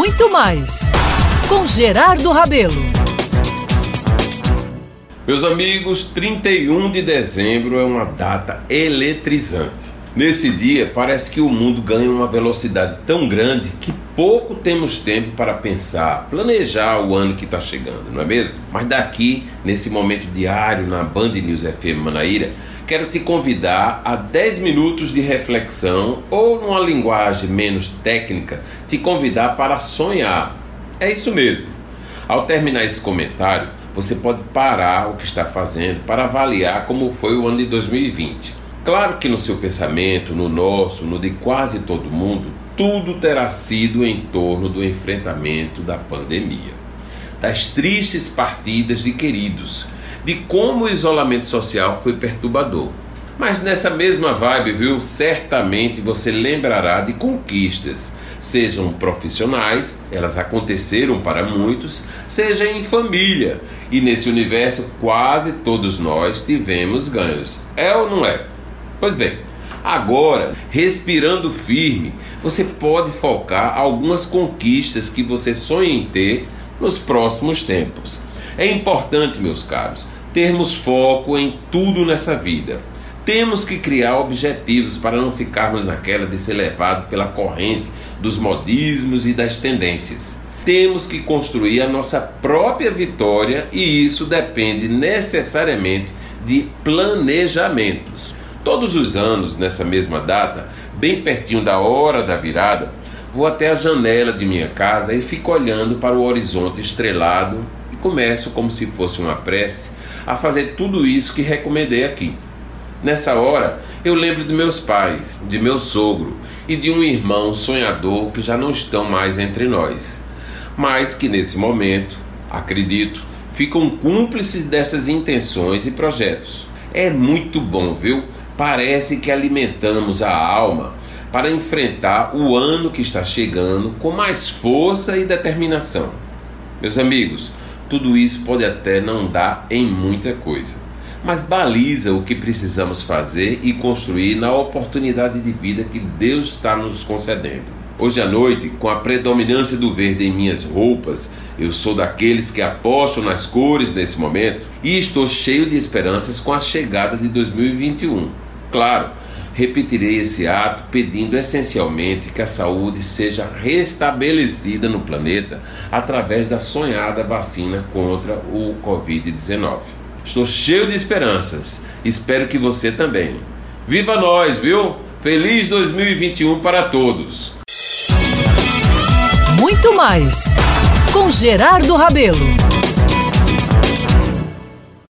muito mais com Gerardo Rabelo. Meus amigos, 31 de dezembro é uma data eletrizante. Nesse dia, parece que o mundo ganha uma velocidade tão grande que pouco temos tempo para pensar, planejar o ano que está chegando, não é mesmo? Mas daqui, nesse momento diário na Band News FM Manaíra, quero te convidar a 10 minutos de reflexão ou, numa linguagem menos técnica, te convidar para sonhar. É isso mesmo. Ao terminar esse comentário, você pode parar o que está fazendo para avaliar como foi o ano de 2020 Claro que no seu pensamento, no nosso, no de quase todo mundo, tudo terá sido em torno do enfrentamento da pandemia, das tristes partidas de queridos, de como o isolamento social foi perturbador. Mas nessa mesma vibe, viu? Certamente você lembrará de conquistas, sejam profissionais, elas aconteceram para muitos, seja em família. E nesse universo quase todos nós tivemos ganhos. É ou não é? Pois bem, agora, respirando firme, você pode focar algumas conquistas que você sonha em ter nos próximos tempos. É importante, meus caros, termos foco em tudo nessa vida. Temos que criar objetivos para não ficarmos naquela de ser levado pela corrente dos modismos e das tendências. Temos que construir a nossa própria vitória e isso depende necessariamente de planejamentos. Todos os anos, nessa mesma data, bem pertinho da hora da virada, vou até a janela de minha casa e fico olhando para o horizonte estrelado e começo, como se fosse uma prece, a fazer tudo isso que recomendei aqui. Nessa hora, eu lembro de meus pais, de meu sogro e de um irmão sonhador que já não estão mais entre nós, mas que nesse momento, acredito, ficam cúmplices dessas intenções e projetos. É muito bom, viu? Parece que alimentamos a alma para enfrentar o ano que está chegando com mais força e determinação. Meus amigos, tudo isso pode até não dar em muita coisa, mas baliza o que precisamos fazer e construir na oportunidade de vida que Deus está nos concedendo. Hoje à noite, com a predominância do verde em minhas roupas, eu sou daqueles que apostam nas cores nesse momento e estou cheio de esperanças com a chegada de 2021. Claro, repetirei esse ato pedindo essencialmente que a saúde seja restabelecida no planeta através da sonhada vacina contra o Covid-19. Estou cheio de esperanças, espero que você também. Viva nós, viu? Feliz 2021 para todos! muito mais com Gerardo Rabelo.